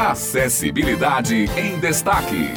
Acessibilidade em Destaque.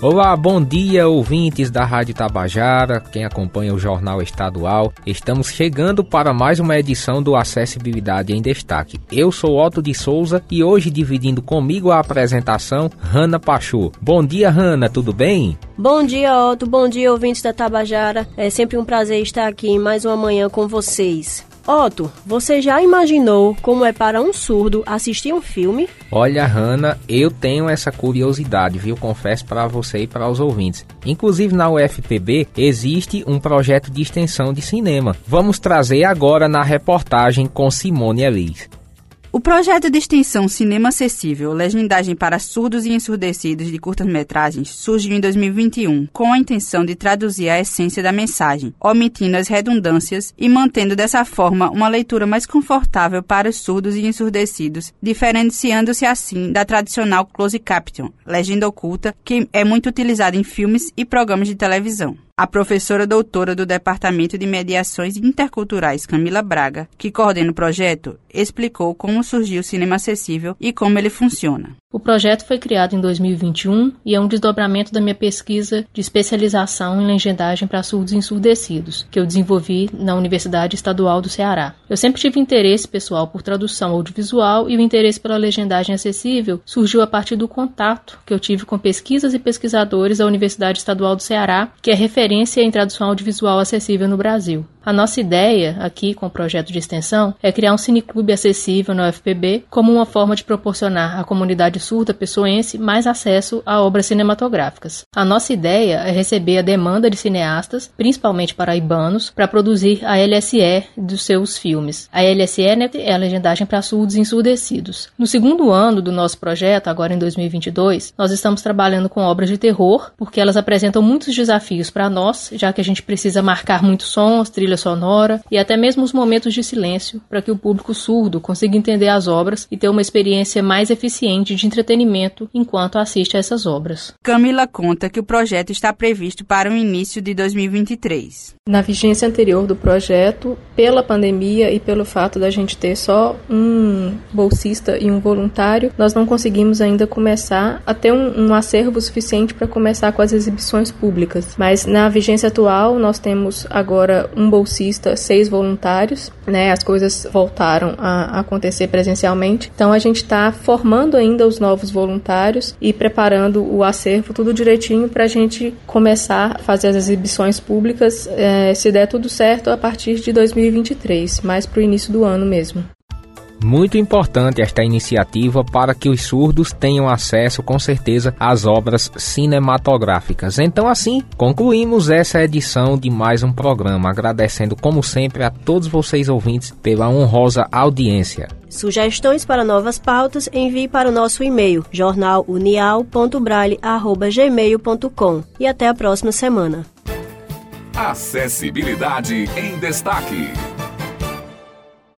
Olá, bom dia, ouvintes da Rádio Tabajara, quem acompanha o Jornal Estadual. Estamos chegando para mais uma edição do Acessibilidade em Destaque. Eu sou Otto de Souza e hoje dividindo comigo a apresentação, Hanna Pachu. Bom dia, Hanna, tudo bem? Bom dia, Otto. Bom dia, ouvintes da Tabajara. É sempre um prazer estar aqui em mais uma manhã com vocês. Otto, você já imaginou como é para um surdo assistir um filme? Olha, Hanna, eu tenho essa curiosidade, viu? Confesso para você e para os ouvintes. Inclusive na UFPB existe um projeto de extensão de cinema. Vamos trazer agora na reportagem com Simone Elis. O projeto de extensão Cinema Acessível, legendagem para surdos e ensurdecidos de curtas-metragens, surgiu em 2021 com a intenção de traduzir a essência da mensagem, omitindo as redundâncias e mantendo dessa forma uma leitura mais confortável para os surdos e ensurdecidos, diferenciando-se assim da tradicional close caption, legenda oculta, que é muito utilizada em filmes e programas de televisão. A professora doutora do Departamento de Mediações Interculturais, Camila Braga, que coordena o projeto, explicou como surgiu o cinema acessível e como ele funciona. O projeto foi criado em 2021 e é um desdobramento da minha pesquisa de especialização em legendagem para surdos ensurdecidos, que eu desenvolvi na Universidade Estadual do Ceará. Eu sempre tive interesse pessoal por tradução audiovisual e o interesse pela legendagem acessível surgiu a partir do contato que eu tive com pesquisas e pesquisadores da Universidade Estadual do Ceará, que é referência em tradução audiovisual acessível no Brasil. A nossa ideia aqui com o projeto de extensão é criar um cineclube acessível no UFPB como uma forma de proporcionar à comunidade surda pessoense mais acesso a obras cinematográficas. A nossa ideia é receber a demanda de cineastas, principalmente paraibanos, para produzir a LSE dos seus filmes. A LSE né, é a legendagem para surdos e ensurdecidos. No segundo ano do nosso projeto, agora em 2022, nós estamos trabalhando com obras de terror, porque elas apresentam muitos desafios para nós, já que a gente precisa marcar muitos sons, trilhas sonora e até mesmo os momentos de silêncio para que o público surdo consiga entender as obras e ter uma experiência mais eficiente de entretenimento enquanto assiste a essas obras. Camila conta que o projeto está previsto para o início de 2023. Na vigência anterior do projeto, pela pandemia e pelo fato da gente ter só um bolsista e um voluntário, nós não conseguimos ainda começar a ter um, um acervo suficiente para começar com as exibições públicas. Mas na vigência atual, nós temos agora um bolsista bolsista, seis voluntários, né? As coisas voltaram a acontecer presencialmente. Então a gente está formando ainda os novos voluntários e preparando o acervo tudo direitinho para a gente começar a fazer as exibições públicas, é, se der tudo certo, a partir de 2023, mais para o início do ano mesmo. Muito importante esta iniciativa para que os surdos tenham acesso, com certeza, às obras cinematográficas. Então, assim, concluímos essa edição de mais um programa, agradecendo, como sempre, a todos vocês ouvintes pela honrosa audiência. Sugestões para novas pautas, envie para o nosso e-mail jornalunial.brale.gmail.com e até a próxima semana. Acessibilidade em Destaque.